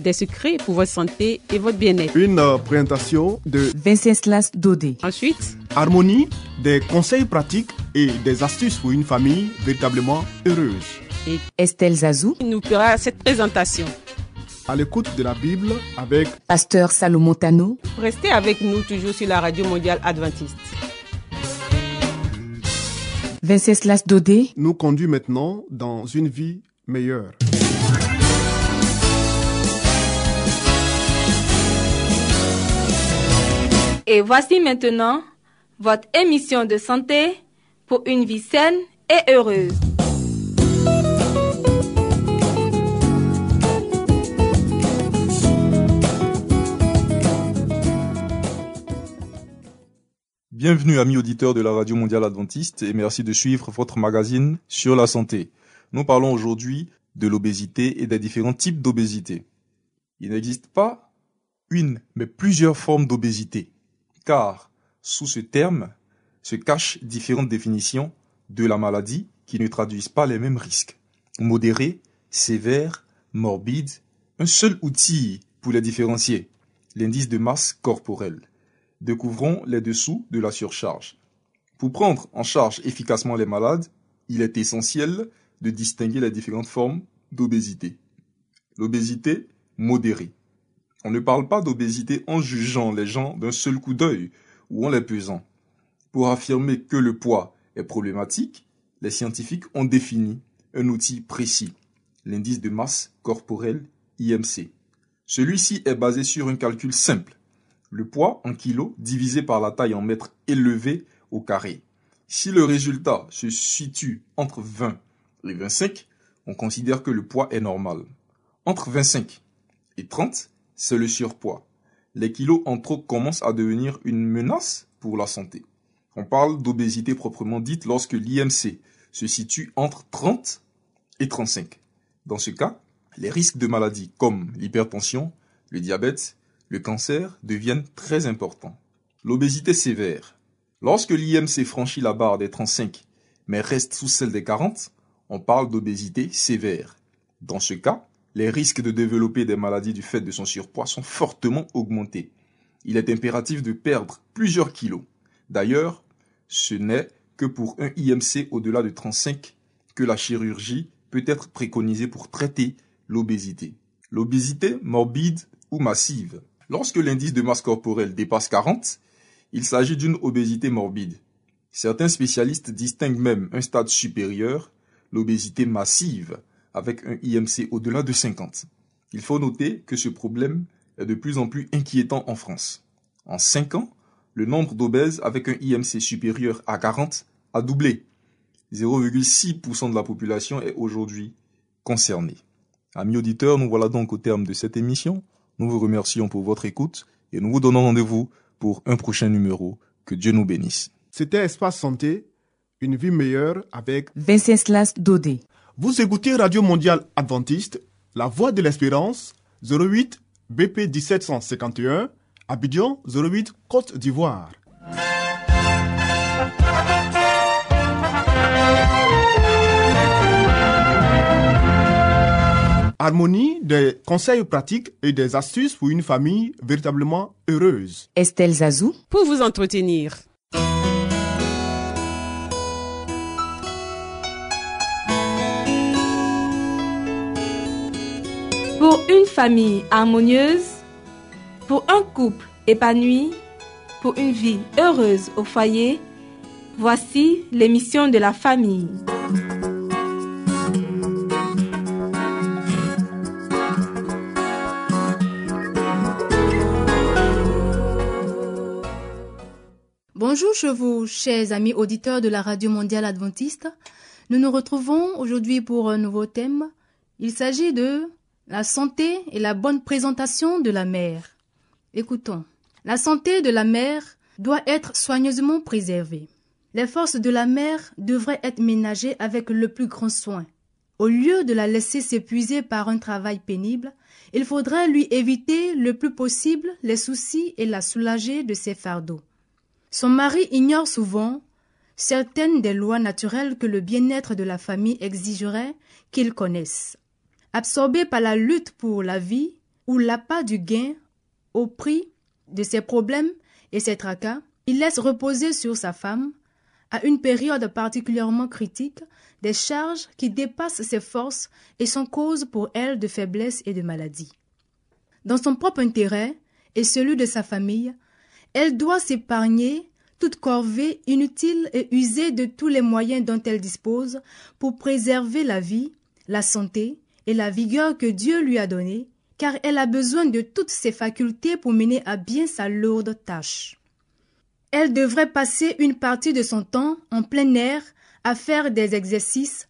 Des secrets pour votre santé et votre bien-être. une euh, présentation de Venceslas Dodé. Ensuite, Harmonie, des conseils pratiques et des astuces pour une famille véritablement heureuse. Estelle Zazou, nous fera cette présentation. À l'écoute de la Bible avec Pasteur Salomon Tano, Restez avec nous toujours sur la radio mondiale adventiste. Venceslas Dodé, nous conduit maintenant dans une vie meilleure. Et voici maintenant votre émission de santé pour une vie saine et heureuse. Bienvenue amis auditeurs de la Radio Mondiale Adventiste et merci de suivre votre magazine sur la santé. Nous parlons aujourd'hui de l'obésité et des différents types d'obésité. Il n'existe pas une, mais plusieurs formes d'obésité, car sous ce terme se cachent différentes définitions de la maladie qui ne traduisent pas les mêmes risques. Modéré, sévère, morbide, un seul outil pour les différencier, l'indice de masse corporelle découvrons les dessous de la surcharge. Pour prendre en charge efficacement les malades, il est essentiel de distinguer les différentes formes d'obésité. L'obésité modérée. On ne parle pas d'obésité en jugeant les gens d'un seul coup d'œil ou en les pesant. Pour affirmer que le poids est problématique, les scientifiques ont défini un outil précis, l'indice de masse corporelle IMC. Celui-ci est basé sur un calcul simple le poids en kilos divisé par la taille en mètres élevé au carré. Si le résultat se situe entre 20 et 25, on considère que le poids est normal. Entre 25 et 30, c'est le surpoids. Les kilos en trop commencent à devenir une menace pour la santé. On parle d'obésité proprement dite lorsque l'IMC se situe entre 30 et 35. Dans ce cas, les risques de maladies comme l'hypertension, le diabète, le cancer deviennent très importants. L'obésité sévère. Lorsque l'IMC franchit la barre des 35 mais reste sous celle des 40, on parle d'obésité sévère. Dans ce cas, les risques de développer des maladies du fait de son surpoids sont fortement augmentés. Il est impératif de perdre plusieurs kilos. D'ailleurs, ce n'est que pour un IMC au-delà de 35 que la chirurgie peut être préconisée pour traiter l'obésité. L'obésité morbide ou massive. Lorsque l'indice de masse corporelle dépasse 40, il s'agit d'une obésité morbide. Certains spécialistes distinguent même un stade supérieur, l'obésité massive, avec un IMC au-delà de 50. Il faut noter que ce problème est de plus en plus inquiétant en France. En 5 ans, le nombre d'obèses avec un IMC supérieur à 40 a doublé. 0,6% de la population est aujourd'hui concernée. Amis auditeurs, nous voilà donc au terme de cette émission. Nous vous remercions pour votre écoute et nous vous donnons rendez-vous pour un prochain numéro. Que Dieu nous bénisse. C'était Espace Santé, une vie meilleure avec Venceslas Dodé. Vous écoutez Radio Mondiale Adventiste, La Voix de l'Espérance, 08 BP 1751, Abidjan 08 Côte d'Ivoire. Harmonie, des conseils pratiques et des astuces pour une famille véritablement heureuse. Estelle Zazou, Pour vous entretenir. Pour une famille harmonieuse, pour un couple épanoui, pour une vie heureuse au foyer, voici l'émission de la famille. Bonjour chez vous, chers amis auditeurs de la Radio Mondiale Adventiste. Nous nous retrouvons aujourd'hui pour un nouveau thème. Il s'agit de la santé et la bonne présentation de la mère. Écoutons. La santé de la mère doit être soigneusement préservée. Les forces de la mère devraient être ménagées avec le plus grand soin. Au lieu de la laisser s'épuiser par un travail pénible, il faudrait lui éviter le plus possible les soucis et la soulager de ses fardeaux. Son mari ignore souvent certaines des lois naturelles que le bien-être de la famille exigerait qu'il connaisse. Absorbé par la lutte pour la vie ou l'appât du gain au prix de ses problèmes et ses tracas, il laisse reposer sur sa femme, à une période particulièrement critique, des charges qui dépassent ses forces et sont cause pour elle de faiblesse et de maladie. Dans son propre intérêt et celui de sa famille, elle doit s'épargner toute corvée inutile et user de tous les moyens dont elle dispose pour préserver la vie, la santé la vigueur que Dieu lui a donnée, car elle a besoin de toutes ses facultés pour mener à bien sa lourde tâche. Elle devrait passer une partie de son temps en plein air à faire des exercices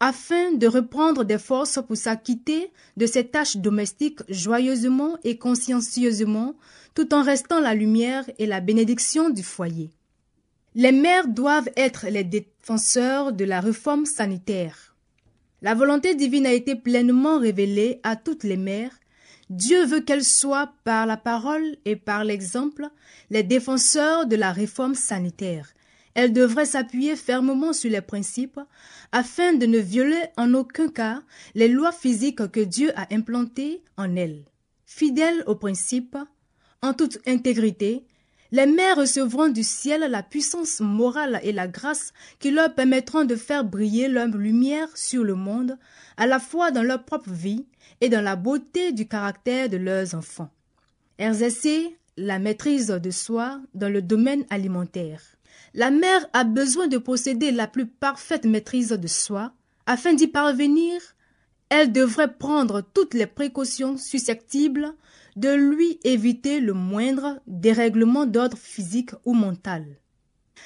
afin de reprendre des forces pour s'acquitter de ses tâches domestiques joyeusement et consciencieusement, tout en restant la lumière et la bénédiction du foyer. Les mères doivent être les défenseurs de la réforme sanitaire. La volonté divine a été pleinement révélée à toutes les mères. Dieu veut qu'elles soient, par la parole et par l'exemple, les défenseurs de la réforme sanitaire. Elle devrait s'appuyer fermement sur les principes afin de ne violer en aucun cas les lois physiques que Dieu a implantées en elles. Fidèles aux principes, en toute intégrité, les mères recevront du ciel la puissance morale et la grâce qui leur permettront de faire briller leur lumière sur le monde, à la fois dans leur propre vie et dans la beauté du caractère de leurs enfants. Exercer la maîtrise de soi dans le domaine alimentaire. La mère a besoin de posséder la plus parfaite maîtrise de soi. Afin d'y parvenir, elle devrait prendre toutes les précautions susceptibles de lui éviter le moindre dérèglement d'ordre physique ou mental.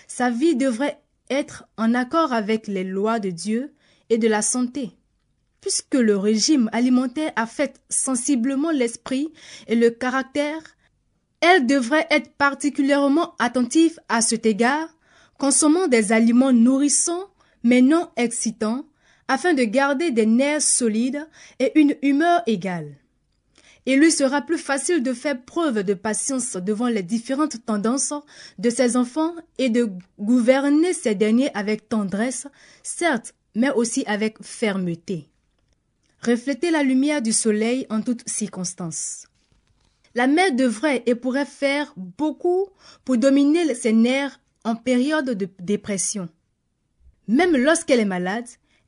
Sa vie devrait être en accord avec les lois de Dieu et de la santé. Puisque le régime alimentaire affecte sensiblement l'esprit et le caractère, elle devrait être particulièrement attentive à cet égard, consommant des aliments nourrissants mais non excitants, afin de garder des nerfs solides et une humeur égale. Il lui sera plus facile de faire preuve de patience devant les différentes tendances de ses enfants et de gouverner ces derniers avec tendresse, certes, mais aussi avec fermeté. Refléter la lumière du soleil en toutes circonstances. La mère devrait et pourrait faire beaucoup pour dominer ses nerfs en période de dépression. Même lorsqu'elle est malade,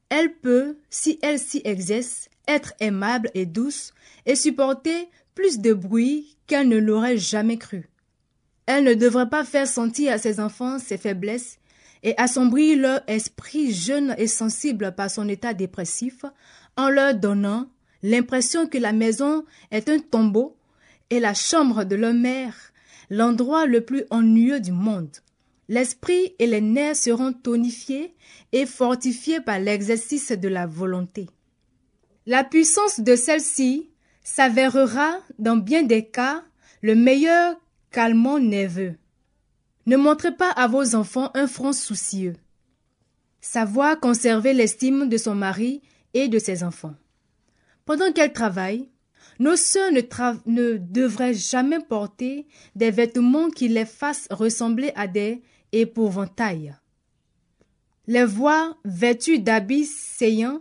elle peut, si elle s'y exerce, être aimable et douce et supporter plus de bruit qu'elle ne l'aurait jamais cru. Elle ne devrait pas faire sentir à ses enfants ses faiblesses et assombrir leur esprit jeune et sensible par son état dépressif en leur donnant l'impression que la maison est un tombeau et la chambre de leur mère, l'endroit le plus ennuyeux du monde. L'esprit et les nerfs seront tonifiés et fortifiés par l'exercice de la volonté. La puissance de celle-ci s'avérera dans bien des cas le meilleur calmant nerveux. Ne montrez pas à vos enfants un front soucieux. Savoir conserver l'estime de son mari et de ses enfants. Pendant qu'elle travaille, nos sœurs ne, devraient jamais porter des vêtements qui les fassent ressembler à des épouvantails. Les voir vêtues d'habits saillants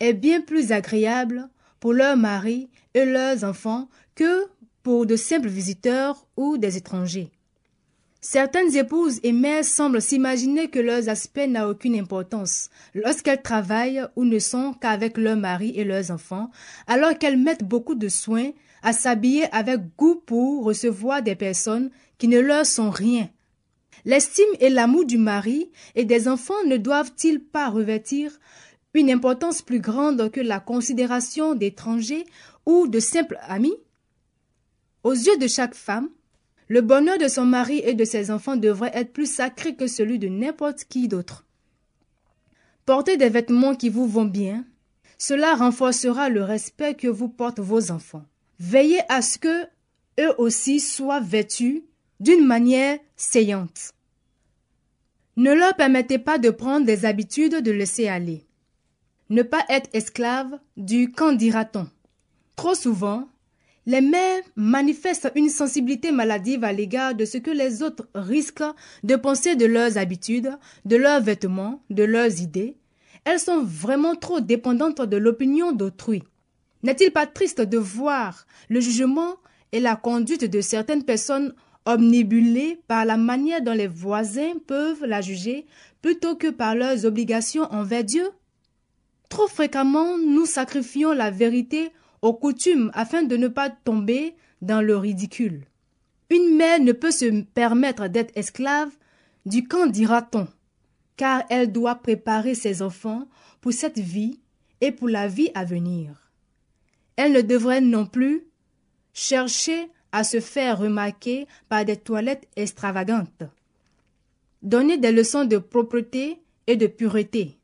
est bien plus agréable pour leurs maris et leurs enfants que pour de simples visiteurs ou des étrangers. Certaines épouses et mères semblent s'imaginer que leur aspect n'a aucune importance lorsqu'elles travaillent ou ne sont qu'avec leurs maris et leurs enfants, alors qu'elles mettent beaucoup de soin à s'habiller avec goût pour recevoir des personnes qui ne leur sont rien. L'estime et l'amour du mari et des enfants ne doivent-ils pas revêtir une importance plus grande que la considération d'étrangers ou de simples amis? Aux yeux de chaque femme, le bonheur de son mari et de ses enfants devrait être plus sacré que celui de n'importe qui d'autre. Portez des vêtements qui vous vont bien. Cela renforcera le respect que vous portent vos enfants. Veillez à ce que eux aussi soient vêtus d'une manière saillante. Ne leur permettez pas de prendre des habitudes de laisser aller. Ne pas être esclave du qu'en dira-t-on. Trop souvent, les mères manifestent une sensibilité maladive à l'égard de ce que les autres risquent de penser de leurs habitudes, de leurs vêtements, de leurs idées. Elles sont vraiment trop dépendantes de l'opinion d'autrui. N'est-il pas triste de voir le jugement et la conduite de certaines personnes omnibulées par la manière dont les voisins peuvent la juger plutôt que par leurs obligations envers Dieu? Trop fréquemment, nous sacrifions la vérité aux coutumes afin de ne pas tomber dans le ridicule. Une mère ne peut se permettre d'être esclave du quand dira-t-on, car elle doit préparer ses enfants pour cette vie et pour la vie à venir. Elle ne devrait non plus chercher à se faire remarquer par des toilettes extravagantes. Donner des leçons de propreté et de pureté.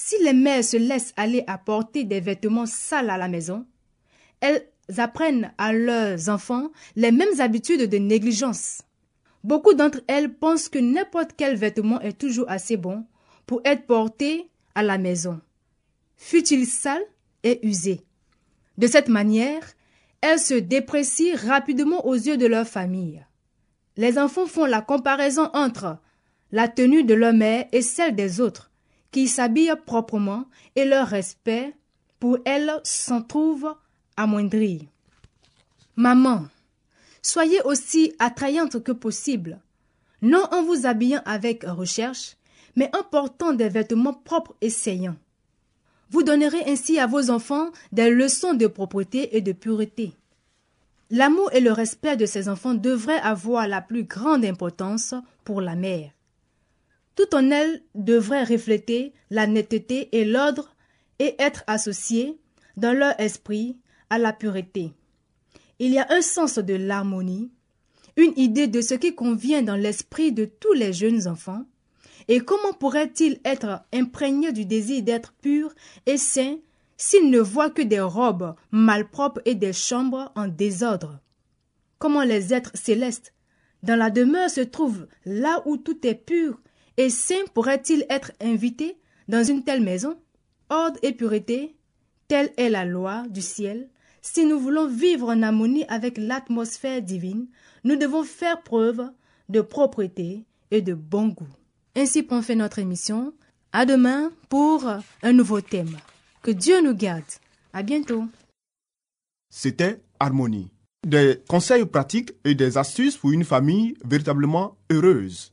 Si les mères se laissent aller à porter des vêtements sales à la maison, elles apprennent à leurs enfants les mêmes habitudes de négligence. Beaucoup d'entre elles pensent que n'importe quel vêtement est toujours assez bon pour être porté à la maison, fût-il sale et usé? De cette manière, elles se déprécient rapidement aux yeux de leur famille. Les enfants font la comparaison entre la tenue de leur mère et celle des autres, qui s'habillent proprement, et leur respect pour elles s'en trouve amoindri. Maman, soyez aussi attrayante que possible, non en vous habillant avec recherche, mais en portant des vêtements propres et saillants. Vous donnerez ainsi à vos enfants des leçons de propreté et de pureté. L'amour et le respect de ces enfants devraient avoir la plus grande importance pour la mère. Tout en elle devrait refléter la netteté et l'ordre et être associé, dans leur esprit, à la pureté. Il y a un sens de l'harmonie, une idée de ce qui convient dans l'esprit de tous les jeunes enfants, et comment pourrait-il être imprégné du désir d'être pur et saint s'il ne voit que des robes malpropres et des chambres en désordre? Comment les êtres célestes, dans la demeure se trouvent là où tout est pur et saint, pourraient-ils être invités dans une telle maison? Ordre et pureté, telle est la loi du ciel. Si nous voulons vivre en harmonie avec l'atmosphère divine, nous devons faire preuve de propreté et de bon goût. Ainsi prend fait notre émission. À demain pour un nouveau thème. Que Dieu nous garde. À bientôt. C'était Harmonie. Des conseils pratiques et des astuces pour une famille véritablement heureuse.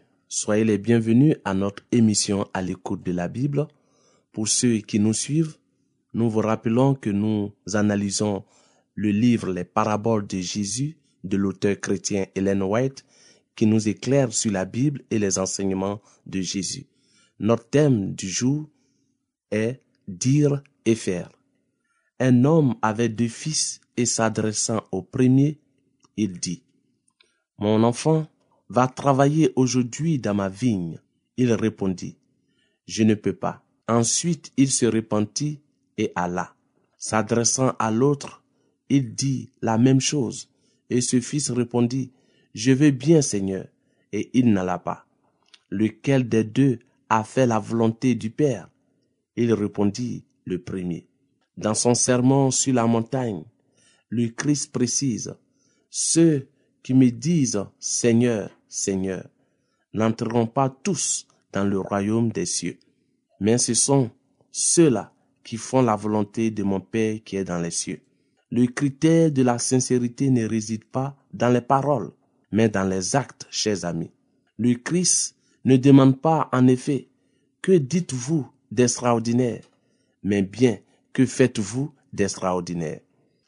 Soyez les bienvenus à notre émission à l'écoute de la Bible. Pour ceux qui nous suivent, nous vous rappelons que nous analysons le livre Les paraboles de Jésus de l'auteur chrétien Helen White qui nous éclaire sur la Bible et les enseignements de Jésus. Notre thème du jour est dire et faire. Un homme avait deux fils et s'adressant au premier, il dit, Mon enfant, va travailler aujourd'hui dans ma vigne. Il répondit, Je ne peux pas. Ensuite il se repentit et alla. S'adressant à l'autre, il dit la même chose. Et ce fils répondit, Je veux bien, Seigneur. Et il n'alla pas. Lequel des deux a fait la volonté du Père? Il répondit, le premier. Dans son sermon sur la montagne, le Christ précise, Ceux qui me disent Seigneur, Seigneur, n'entreront pas tous dans le royaume des cieux, mais ce sont ceux-là qui font la volonté de mon Père qui est dans les cieux. Le critère de la sincérité ne réside pas dans les paroles, mais dans les actes, chers amis. Le Christ ne demande pas, en effet, que dites-vous d'extraordinaire, mais bien que faites-vous d'extraordinaire.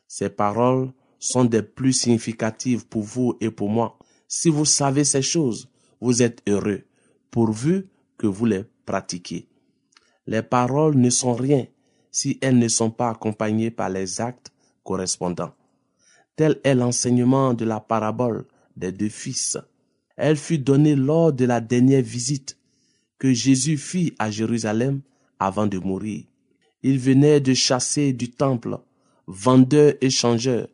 Ces paroles sont des plus significatives pour vous et pour moi. Si vous savez ces choses, vous êtes heureux, pourvu que vous les pratiquiez. Les paroles ne sont rien si elles ne sont pas accompagnées par les actes correspondants. Tel est l'enseignement de la parabole des deux fils. Elle fut donnée lors de la dernière visite que Jésus fit à Jérusalem avant de mourir. Il venait de chasser du temple vendeurs et changeurs,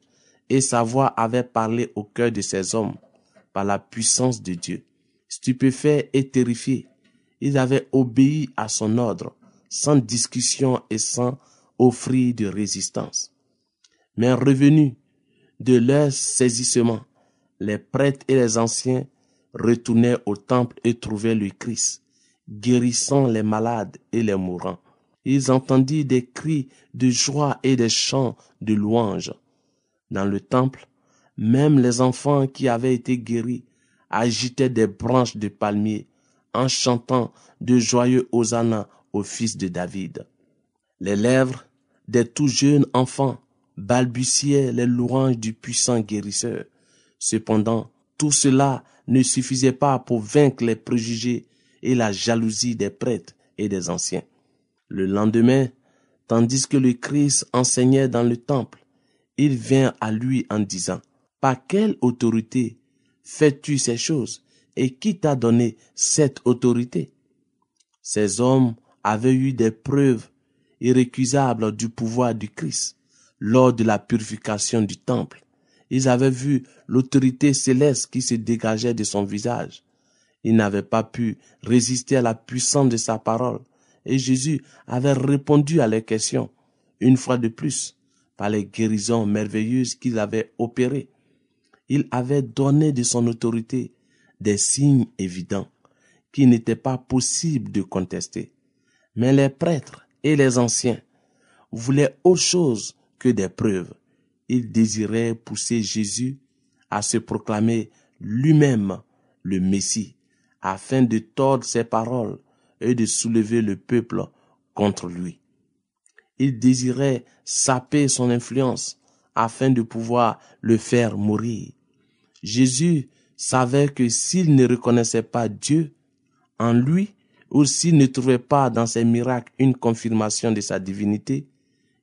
et sa voix avait parlé au cœur de ces hommes par la puissance de Dieu. Stupéfaits et terrifiés, ils avaient obéi à son ordre sans discussion et sans offrir de résistance. Mais revenus de leur saisissement, les prêtres et les anciens retournaient au temple et trouvaient le Christ, guérissant les malades et les mourants. Ils entendirent des cris de joie et des chants de louange. Dans le temple, même les enfants qui avaient été guéris agitaient des branches de palmiers en chantant de joyeux hosanna au fils de David. Les lèvres des tout jeunes enfants balbutiaient les louanges du puissant guérisseur. Cependant, tout cela ne suffisait pas pour vaincre les préjugés et la jalousie des prêtres et des anciens. Le lendemain, tandis que le Christ enseignait dans le temple, il vint à lui en disant, Par quelle autorité fais-tu ces choses et qui t'a donné cette autorité? Ces hommes avaient eu des preuves irrécusables du pouvoir du Christ lors de la purification du temple. Ils avaient vu l'autorité céleste qui se dégageait de son visage. Ils n'avaient pas pu résister à la puissance de sa parole. Et Jésus avait répondu à leurs questions, une fois de plus, par les guérisons merveilleuses qu'il avait opérées. Il avait donné de son autorité des signes évidents qui n'étaient pas possibles de contester. Mais les prêtres et les anciens voulaient autre chose que des preuves. Ils désiraient pousser Jésus à se proclamer lui-même le Messie, afin de tordre ses paroles et de soulever le peuple contre lui. Ils désiraient saper son influence afin de pouvoir le faire mourir. Jésus savait que s'il ne reconnaissait pas Dieu en lui, ou s'il ne trouvait pas dans ses miracles une confirmation de sa divinité,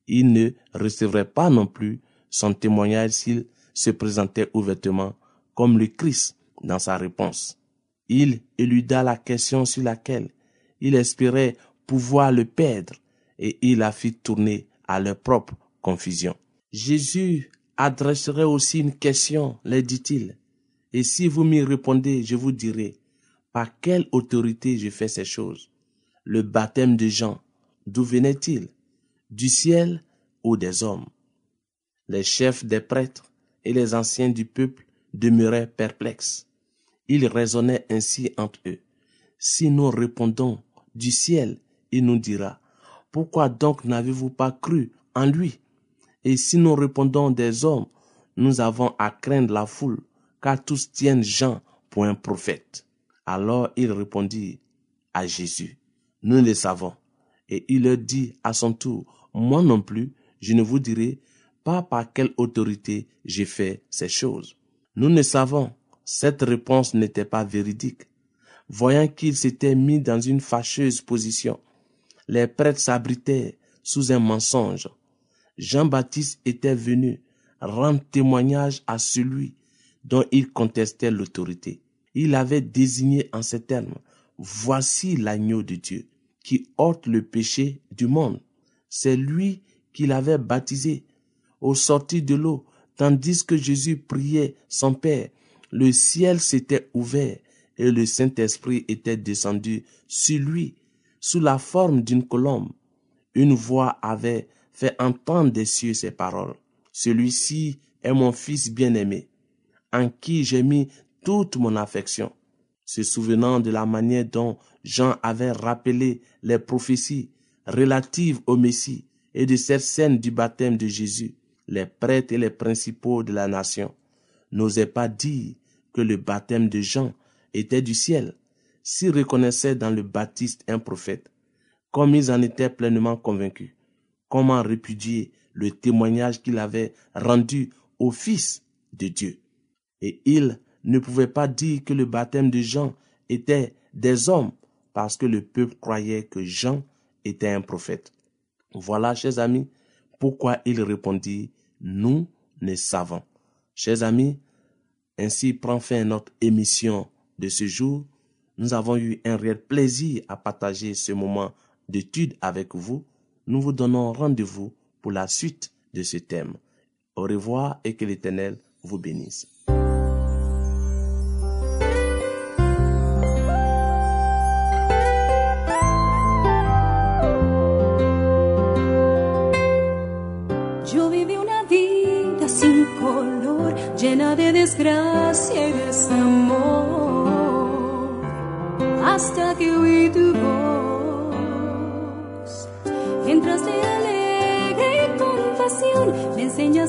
il ne recevrait pas non plus son témoignage s'il se présentait ouvertement comme le Christ dans sa réponse. Il éluda la question sur laquelle il espérait pouvoir le perdre et il la fit tourner à leur propre confusion. Jésus adresserait aussi une question, leur dit-il. Et si vous m'y répondez, je vous dirai, par quelle autorité je fais ces choses? Le baptême de Jean, d'où venait-il? Du ciel ou des hommes? Les chefs des prêtres et les anciens du peuple demeuraient perplexes. Ils raisonnaient ainsi entre eux. Si nous répondons du ciel, il nous dira, pourquoi donc n'avez-vous pas cru en lui? Et si nous répondons des hommes, nous avons à craindre la foule, car tous tiennent Jean pour un prophète. Alors il répondit à Jésus, nous le savons. Et il leur dit à son tour, moi non plus, je ne vous dirai pas par quelle autorité j'ai fait ces choses. Nous ne savons. Cette réponse n'était pas véridique. Voyant qu'il s'était mis dans une fâcheuse position, les prêtres s'abritaient sous un mensonge. Jean-Baptiste était venu rendre témoignage à celui dont il contestait l'autorité. Il avait désigné en ces termes, Voici l'agneau de Dieu qui ôte le péché du monde. C'est lui qui l'avait baptisé au sortir de l'eau, tandis que Jésus priait son Père. Le ciel s'était ouvert et le Saint-Esprit était descendu sur lui sous la forme d'une colombe. Une voix avait fait entendre des cieux ces paroles. Celui-ci est mon fils bien-aimé, en qui j'ai mis toute mon affection. Se souvenant de la manière dont Jean avait rappelé les prophéties relatives au Messie et de cette scène du baptême de Jésus, les prêtres et les principaux de la nation n'osaient pas dire que le baptême de Jean était du ciel, s'ils reconnaissaient dans le baptiste un prophète, comme ils en étaient pleinement convaincus. Comment répudier le témoignage qu'il avait rendu au Fils de Dieu? Et ils ne pouvaient pas dire que le baptême de Jean était des hommes, parce que le peuple croyait que Jean était un prophète. Voilà, chers amis, pourquoi il répondit, nous ne savons. Chers amis, ainsi prend fin notre émission de ce jour. Nous avons eu un réel plaisir à partager ce moment d'étude avec vous. Nous vous donnons rendez-vous pour la suite de ce thème. Au revoir et que l'Éternel vous bénisse.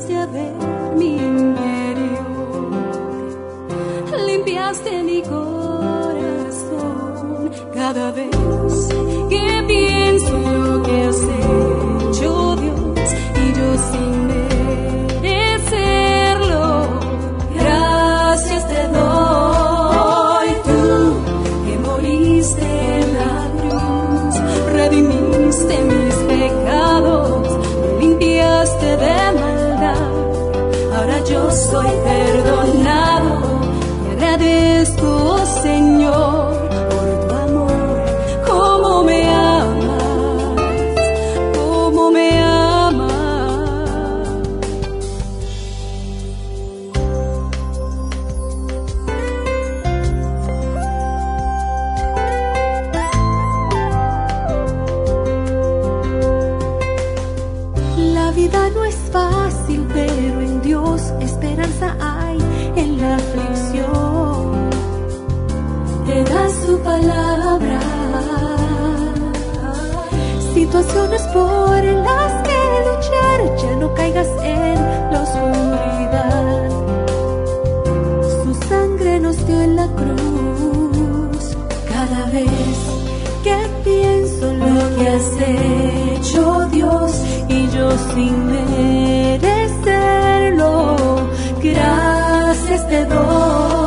Ver mi interior, limpiaste mi corazón. Cada vez Situaciones por las que luchar, ya no caigas en la oscuridad. Su sangre nos dio en la cruz. Cada vez que pienso lo que has hecho, Dios, y yo sin merecerlo, gracias te doy